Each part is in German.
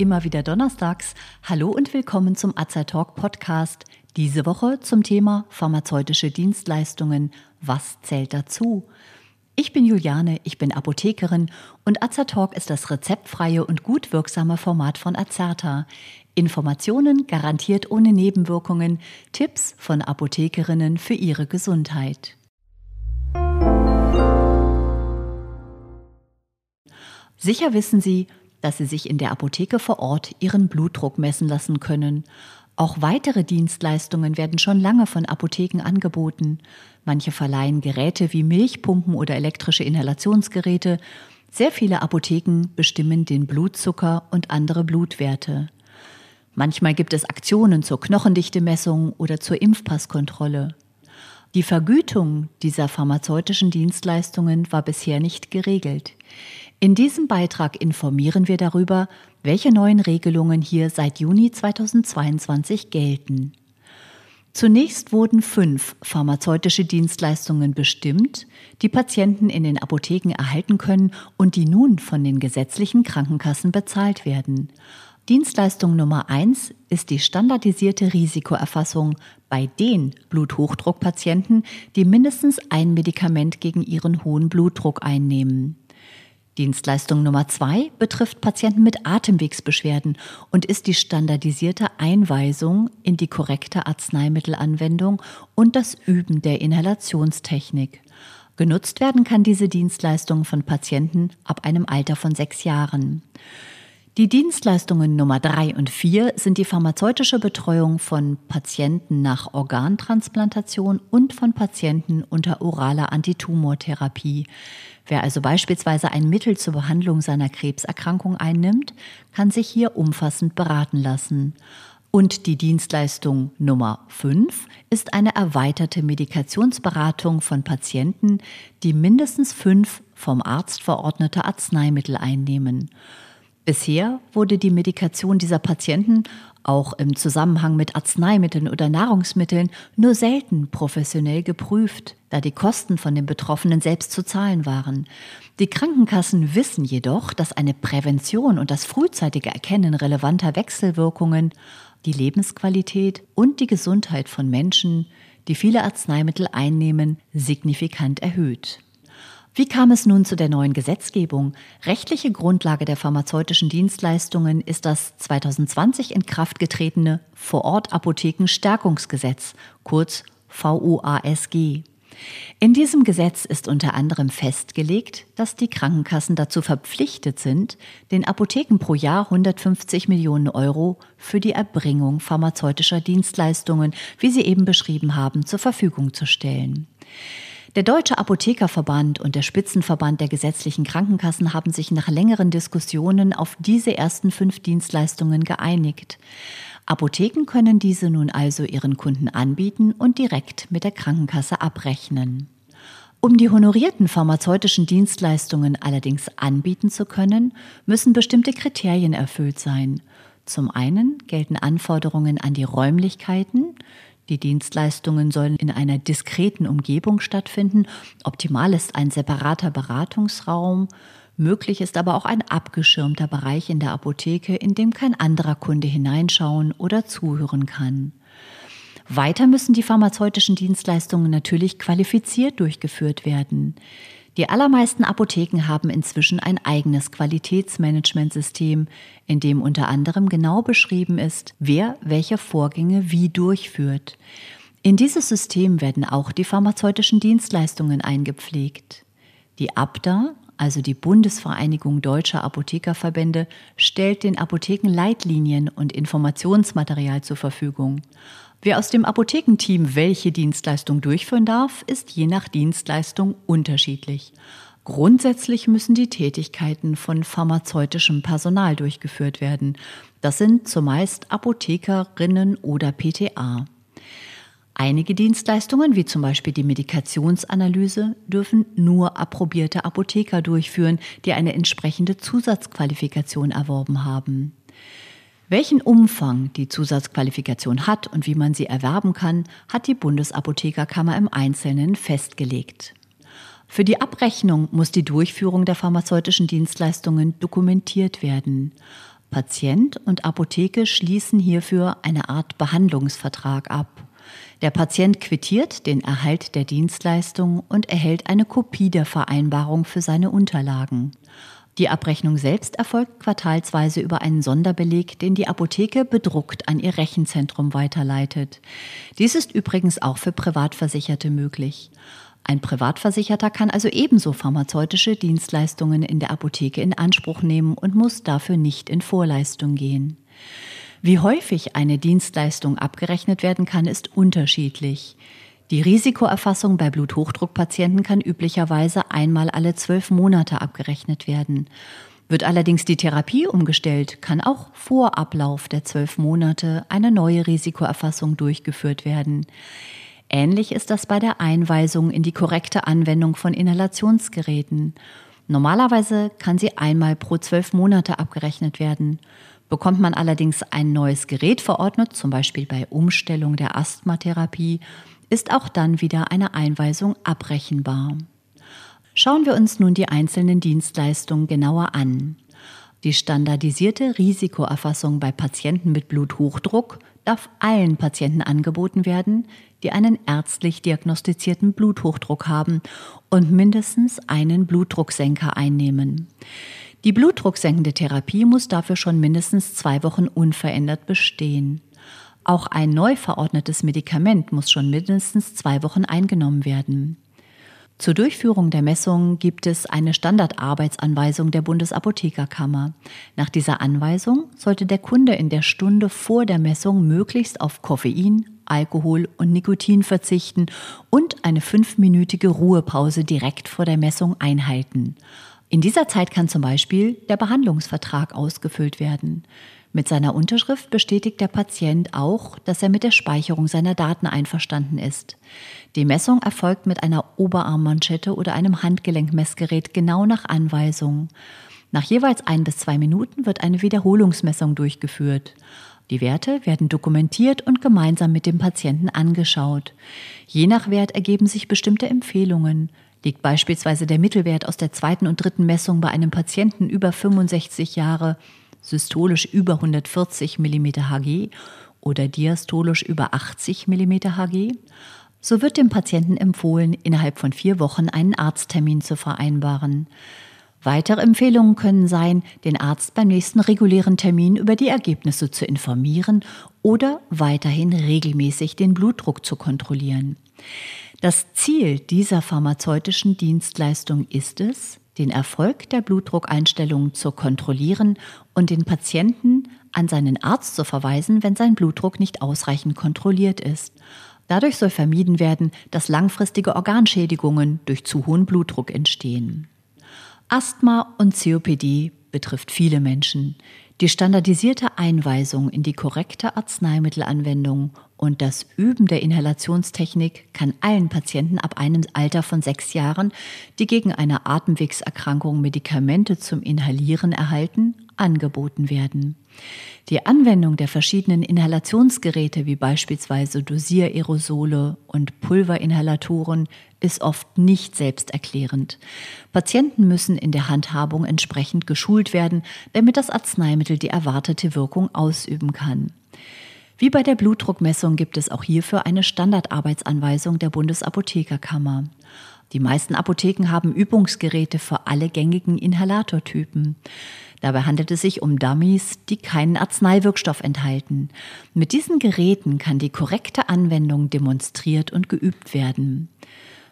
Immer wieder donnerstags. Hallo und willkommen zum Talk Podcast. Diese Woche zum Thema pharmazeutische Dienstleistungen. Was zählt dazu? Ich bin Juliane, ich bin Apothekerin und Talk ist das rezeptfreie und gut wirksame Format von Azerta. Informationen garantiert ohne Nebenwirkungen, Tipps von Apothekerinnen für ihre Gesundheit. Sicher wissen Sie, dass Sie sich in der Apotheke vor Ort Ihren Blutdruck messen lassen können. Auch weitere Dienstleistungen werden schon lange von Apotheken angeboten. Manche verleihen Geräte wie Milchpumpen oder elektrische Inhalationsgeräte. Sehr viele Apotheken bestimmen den Blutzucker und andere Blutwerte. Manchmal gibt es Aktionen zur Knochendichtemessung oder zur Impfpasskontrolle. Die Vergütung dieser pharmazeutischen Dienstleistungen war bisher nicht geregelt. In diesem Beitrag informieren wir darüber, welche neuen Regelungen hier seit Juni 2022 gelten. Zunächst wurden fünf pharmazeutische Dienstleistungen bestimmt, die Patienten in den Apotheken erhalten können und die nun von den gesetzlichen Krankenkassen bezahlt werden. Dienstleistung Nummer eins ist die standardisierte Risikoerfassung bei den Bluthochdruckpatienten, die mindestens ein Medikament gegen ihren hohen Blutdruck einnehmen. Dienstleistung Nummer zwei betrifft Patienten mit Atemwegsbeschwerden und ist die standardisierte Einweisung in die korrekte Arzneimittelanwendung und das Üben der Inhalationstechnik. Genutzt werden kann diese Dienstleistung von Patienten ab einem Alter von sechs Jahren. Die Dienstleistungen Nummer drei und vier sind die pharmazeutische Betreuung von Patienten nach Organtransplantation und von Patienten unter oraler Antitumortherapie. Wer also beispielsweise ein Mittel zur Behandlung seiner Krebserkrankung einnimmt, kann sich hier umfassend beraten lassen. Und die Dienstleistung Nummer 5 ist eine erweiterte Medikationsberatung von Patienten, die mindestens fünf vom Arzt verordnete Arzneimittel einnehmen. Bisher wurde die Medikation dieser Patienten auch im Zusammenhang mit Arzneimitteln oder Nahrungsmitteln nur selten professionell geprüft, da die Kosten von den Betroffenen selbst zu zahlen waren. Die Krankenkassen wissen jedoch, dass eine Prävention und das frühzeitige Erkennen relevanter Wechselwirkungen die Lebensqualität und die Gesundheit von Menschen, die viele Arzneimittel einnehmen, signifikant erhöht. Wie kam es nun zu der neuen Gesetzgebung? Rechtliche Grundlage der pharmazeutischen Dienstleistungen ist das 2020 in Kraft getretene Vorortapothekenstärkungsgesetz, kurz VOASG. In diesem Gesetz ist unter anderem festgelegt, dass die Krankenkassen dazu verpflichtet sind, den Apotheken pro Jahr 150 Millionen Euro für die Erbringung pharmazeutischer Dienstleistungen, wie Sie eben beschrieben haben, zur Verfügung zu stellen. Der Deutsche Apothekerverband und der Spitzenverband der gesetzlichen Krankenkassen haben sich nach längeren Diskussionen auf diese ersten fünf Dienstleistungen geeinigt. Apotheken können diese nun also ihren Kunden anbieten und direkt mit der Krankenkasse abrechnen. Um die honorierten pharmazeutischen Dienstleistungen allerdings anbieten zu können, müssen bestimmte Kriterien erfüllt sein. Zum einen gelten Anforderungen an die Räumlichkeiten, die Dienstleistungen sollen in einer diskreten Umgebung stattfinden. Optimal ist ein separater Beratungsraum. Möglich ist aber auch ein abgeschirmter Bereich in der Apotheke, in dem kein anderer Kunde hineinschauen oder zuhören kann. Weiter müssen die pharmazeutischen Dienstleistungen natürlich qualifiziert durchgeführt werden. Die allermeisten Apotheken haben inzwischen ein eigenes Qualitätsmanagementsystem, in dem unter anderem genau beschrieben ist, wer welche Vorgänge wie durchführt. In dieses System werden auch die pharmazeutischen Dienstleistungen eingepflegt. Die ABDA, also die Bundesvereinigung deutscher Apothekerverbände, stellt den Apotheken Leitlinien und Informationsmaterial zur Verfügung. Wer aus dem Apothekenteam welche Dienstleistung durchführen darf, ist je nach Dienstleistung unterschiedlich. Grundsätzlich müssen die Tätigkeiten von pharmazeutischem Personal durchgeführt werden. Das sind zumeist Apothekerinnen oder PTA. Einige Dienstleistungen, wie zum Beispiel die Medikationsanalyse, dürfen nur approbierte Apotheker durchführen, die eine entsprechende Zusatzqualifikation erworben haben. Welchen Umfang die Zusatzqualifikation hat und wie man sie erwerben kann, hat die Bundesapothekerkammer im Einzelnen festgelegt. Für die Abrechnung muss die Durchführung der pharmazeutischen Dienstleistungen dokumentiert werden. Patient und Apotheke schließen hierfür eine Art Behandlungsvertrag ab. Der Patient quittiert den Erhalt der Dienstleistung und erhält eine Kopie der Vereinbarung für seine Unterlagen. Die Abrechnung selbst erfolgt quartalsweise über einen Sonderbeleg, den die Apotheke bedruckt an ihr Rechenzentrum weiterleitet. Dies ist übrigens auch für Privatversicherte möglich. Ein Privatversicherter kann also ebenso pharmazeutische Dienstleistungen in der Apotheke in Anspruch nehmen und muss dafür nicht in Vorleistung gehen. Wie häufig eine Dienstleistung abgerechnet werden kann, ist unterschiedlich. Die Risikoerfassung bei Bluthochdruckpatienten kann üblicherweise einmal alle zwölf Monate abgerechnet werden. Wird allerdings die Therapie umgestellt, kann auch vor Ablauf der zwölf Monate eine neue Risikoerfassung durchgeführt werden. Ähnlich ist das bei der Einweisung in die korrekte Anwendung von Inhalationsgeräten. Normalerweise kann sie einmal pro zwölf Monate abgerechnet werden. Bekommt man allerdings ein neues Gerät verordnet, zum Beispiel bei Umstellung der Asthmatherapie, ist auch dann wieder eine Einweisung abrechenbar. Schauen wir uns nun die einzelnen Dienstleistungen genauer an. Die standardisierte Risikoerfassung bei Patienten mit Bluthochdruck darf allen Patienten angeboten werden, die einen ärztlich diagnostizierten Bluthochdruck haben und mindestens einen Blutdrucksenker einnehmen. Die blutdrucksenkende Therapie muss dafür schon mindestens zwei Wochen unverändert bestehen. Auch ein neu verordnetes Medikament muss schon mindestens zwei Wochen eingenommen werden. Zur Durchführung der Messung gibt es eine Standardarbeitsanweisung der Bundesapothekerkammer. Nach dieser Anweisung sollte der Kunde in der Stunde vor der Messung möglichst auf Koffein, Alkohol und Nikotin verzichten und eine fünfminütige Ruhepause direkt vor der Messung einhalten. In dieser Zeit kann zum Beispiel der Behandlungsvertrag ausgefüllt werden. Mit seiner Unterschrift bestätigt der Patient auch, dass er mit der Speicherung seiner Daten einverstanden ist. Die Messung erfolgt mit einer Oberarmmanschette oder einem Handgelenkmessgerät genau nach Anweisung. Nach jeweils ein bis zwei Minuten wird eine Wiederholungsmessung durchgeführt. Die Werte werden dokumentiert und gemeinsam mit dem Patienten angeschaut. Je nach Wert ergeben sich bestimmte Empfehlungen. Liegt beispielsweise der Mittelwert aus der zweiten und dritten Messung bei einem Patienten über 65 Jahre, systolisch über 140 mm Hg oder diastolisch über 80 mm Hg, so wird dem Patienten empfohlen, innerhalb von vier Wochen einen Arzttermin zu vereinbaren. Weitere Empfehlungen können sein, den Arzt beim nächsten regulären Termin über die Ergebnisse zu informieren oder weiterhin regelmäßig den Blutdruck zu kontrollieren. Das Ziel dieser pharmazeutischen Dienstleistung ist es, den Erfolg der Blutdruckeinstellung zu kontrollieren und den Patienten an seinen Arzt zu verweisen, wenn sein Blutdruck nicht ausreichend kontrolliert ist. Dadurch soll vermieden werden, dass langfristige Organschädigungen durch zu hohen Blutdruck entstehen. Asthma und COPD betrifft viele Menschen. Die standardisierte Einweisung in die korrekte Arzneimittelanwendung und das Üben der Inhalationstechnik kann allen Patienten ab einem Alter von sechs Jahren, die gegen eine Atemwegserkrankung Medikamente zum Inhalieren erhalten, angeboten werden. Die Anwendung der verschiedenen Inhalationsgeräte wie beispielsweise Dosiererosole und Pulverinhalatoren ist oft nicht selbsterklärend. Patienten müssen in der Handhabung entsprechend geschult werden, damit das Arzneimittel die erwartete Wirkung ausüben kann. Wie bei der Blutdruckmessung gibt es auch hierfür eine Standardarbeitsanweisung der Bundesapothekerkammer. Die meisten Apotheken haben Übungsgeräte für alle gängigen Inhalatortypen. Dabei handelt es sich um Dummies, die keinen Arzneiwirkstoff enthalten. Mit diesen Geräten kann die korrekte Anwendung demonstriert und geübt werden.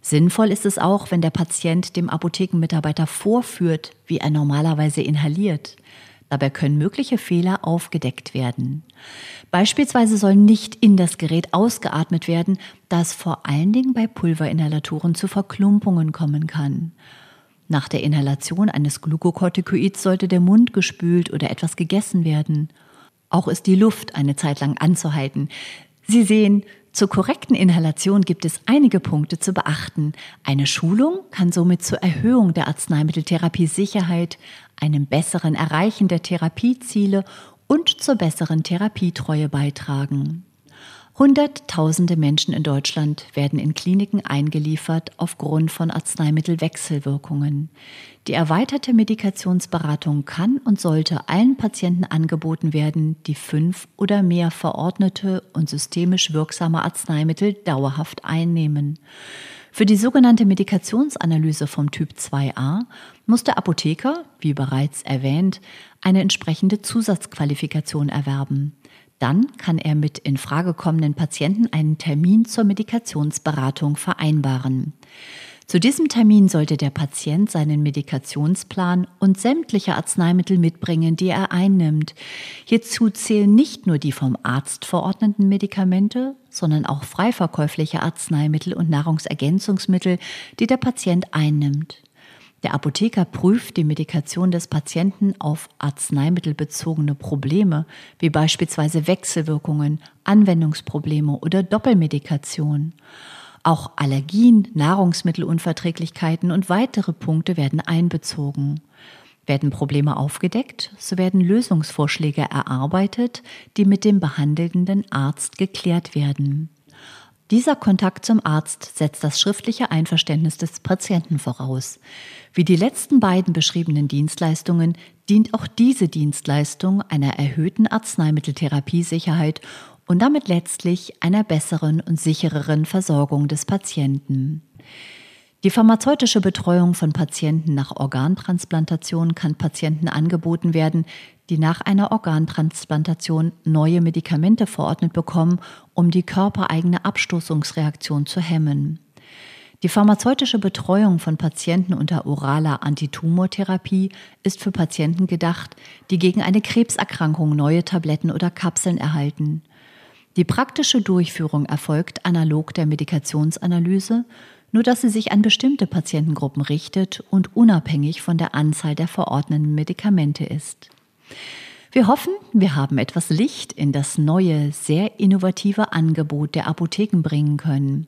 Sinnvoll ist es auch, wenn der Patient dem Apothekenmitarbeiter vorführt, wie er normalerweise inhaliert. Dabei können mögliche Fehler aufgedeckt werden. Beispielsweise soll nicht in das Gerät ausgeatmet werden, da es vor allen Dingen bei Pulverinhalatoren zu Verklumpungen kommen kann. Nach der Inhalation eines Glukokortikoids sollte der Mund gespült oder etwas gegessen werden. Auch ist die Luft eine Zeit lang anzuhalten. Sie sehen, zur korrekten Inhalation gibt es einige Punkte zu beachten. Eine Schulung kann somit zur Erhöhung der Arzneimitteltherapie-Sicherheit, einem besseren Erreichen der Therapieziele und zur besseren Therapietreue beitragen. Hunderttausende Menschen in Deutschland werden in Kliniken eingeliefert aufgrund von Arzneimittelwechselwirkungen. Die erweiterte Medikationsberatung kann und sollte allen Patienten angeboten werden, die fünf oder mehr verordnete und systemisch wirksame Arzneimittel dauerhaft einnehmen. Für die sogenannte Medikationsanalyse vom Typ 2a muss der Apotheker, wie bereits erwähnt, eine entsprechende Zusatzqualifikation erwerben. Dann kann er mit in Frage kommenden Patienten einen Termin zur Medikationsberatung vereinbaren. Zu diesem Termin sollte der Patient seinen Medikationsplan und sämtliche Arzneimittel mitbringen, die er einnimmt. Hierzu zählen nicht nur die vom Arzt verordneten Medikamente, sondern auch freiverkäufliche Arzneimittel und Nahrungsergänzungsmittel, die der Patient einnimmt. Der Apotheker prüft die Medikation des Patienten auf arzneimittelbezogene Probleme, wie beispielsweise Wechselwirkungen, Anwendungsprobleme oder Doppelmedikation. Auch Allergien, Nahrungsmittelunverträglichkeiten und weitere Punkte werden einbezogen. Werden Probleme aufgedeckt, so werden Lösungsvorschläge erarbeitet, die mit dem behandelnden Arzt geklärt werden. Dieser Kontakt zum Arzt setzt das schriftliche Einverständnis des Patienten voraus. Wie die letzten beiden beschriebenen Dienstleistungen dient auch diese Dienstleistung einer erhöhten Arzneimitteltherapiesicherheit und damit letztlich einer besseren und sichereren Versorgung des Patienten. Die pharmazeutische Betreuung von Patienten nach Organtransplantation kann Patienten angeboten werden, die nach einer Organtransplantation neue Medikamente verordnet bekommen, um die körpereigene Abstoßungsreaktion zu hemmen. Die pharmazeutische Betreuung von Patienten unter oraler Antitumortherapie ist für Patienten gedacht, die gegen eine Krebserkrankung neue Tabletten oder Kapseln erhalten. Die praktische Durchführung erfolgt analog der Medikationsanalyse nur dass sie sich an bestimmte Patientengruppen richtet und unabhängig von der Anzahl der verordneten Medikamente ist. Wir hoffen, wir haben etwas Licht in das neue, sehr innovative Angebot der Apotheken bringen können.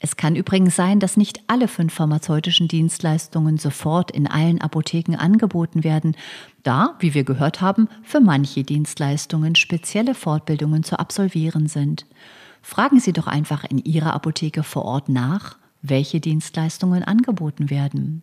Es kann übrigens sein, dass nicht alle fünf pharmazeutischen Dienstleistungen sofort in allen Apotheken angeboten werden, da, wie wir gehört haben, für manche Dienstleistungen spezielle Fortbildungen zu absolvieren sind. Fragen Sie doch einfach in Ihrer Apotheke vor Ort nach welche Dienstleistungen angeboten werden.